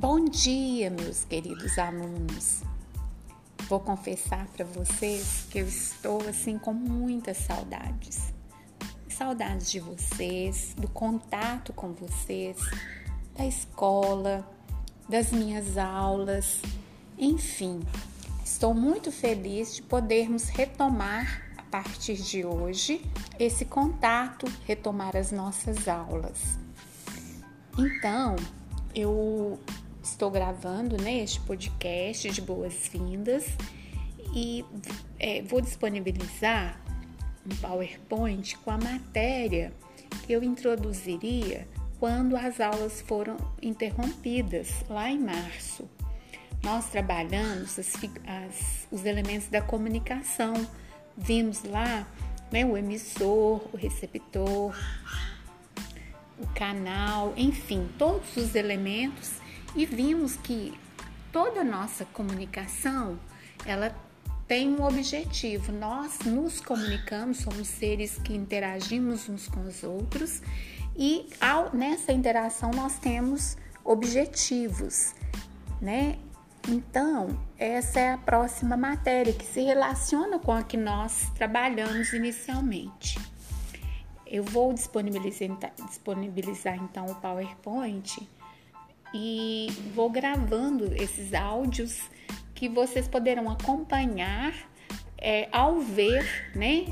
Bom dia, meus queridos alunos. Vou confessar para vocês que eu estou assim com muitas saudades. Saudades de vocês, do contato com vocês, da escola, das minhas aulas, enfim. Estou muito feliz de podermos retomar a partir de hoje esse contato, retomar as nossas aulas. Então, eu estou gravando né, este podcast de boas-vindas e é, vou disponibilizar um PowerPoint com a matéria que eu introduziria quando as aulas foram interrompidas, lá em março. Nós trabalhamos as, as, os elementos da comunicação, vimos lá né, o emissor, o receptor, o canal, enfim, todos os elementos e vimos que toda nossa comunicação ela tem um objetivo. Nós nos comunicamos, somos seres que interagimos uns com os outros e ao, nessa interação nós temos objetivos, né? Então, essa é a próxima matéria que se relaciona com a que nós trabalhamos inicialmente. Eu vou disponibilizar, disponibilizar então o PowerPoint e vou gravando esses áudios que vocês poderão acompanhar é, ao ver né,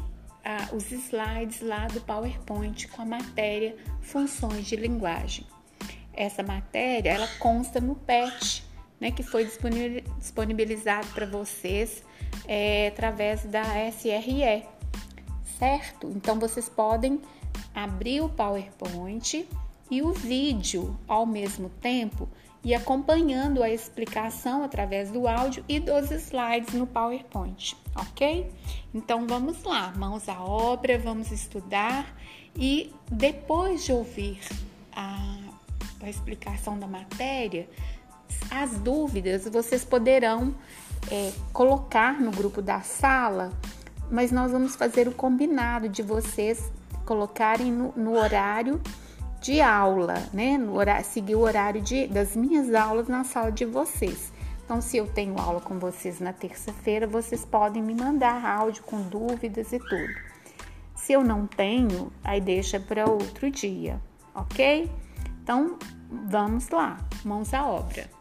a, os slides lá do PowerPoint com a matéria Funções de Linguagem. Essa matéria ela consta no PET, né, que foi disponibilizado para vocês é, através da SRE, certo? Então vocês podem abrir o PowerPoint e o vídeo ao mesmo tempo e acompanhando a explicação através do áudio e dos slides no PowerPoint, ok? Então vamos lá, mãos à obra, vamos estudar e depois de ouvir a, a explicação da matéria, as dúvidas vocês poderão é, colocar no grupo da sala, mas nós vamos fazer o combinado de vocês colocarem no, no horário de aula, né? No horário, seguir o horário de, das minhas aulas na sala de vocês. Então, se eu tenho aula com vocês na terça-feira, vocês podem me mandar áudio com dúvidas e tudo. Se eu não tenho, aí deixa para outro dia, ok? Então, vamos lá, mãos à obra.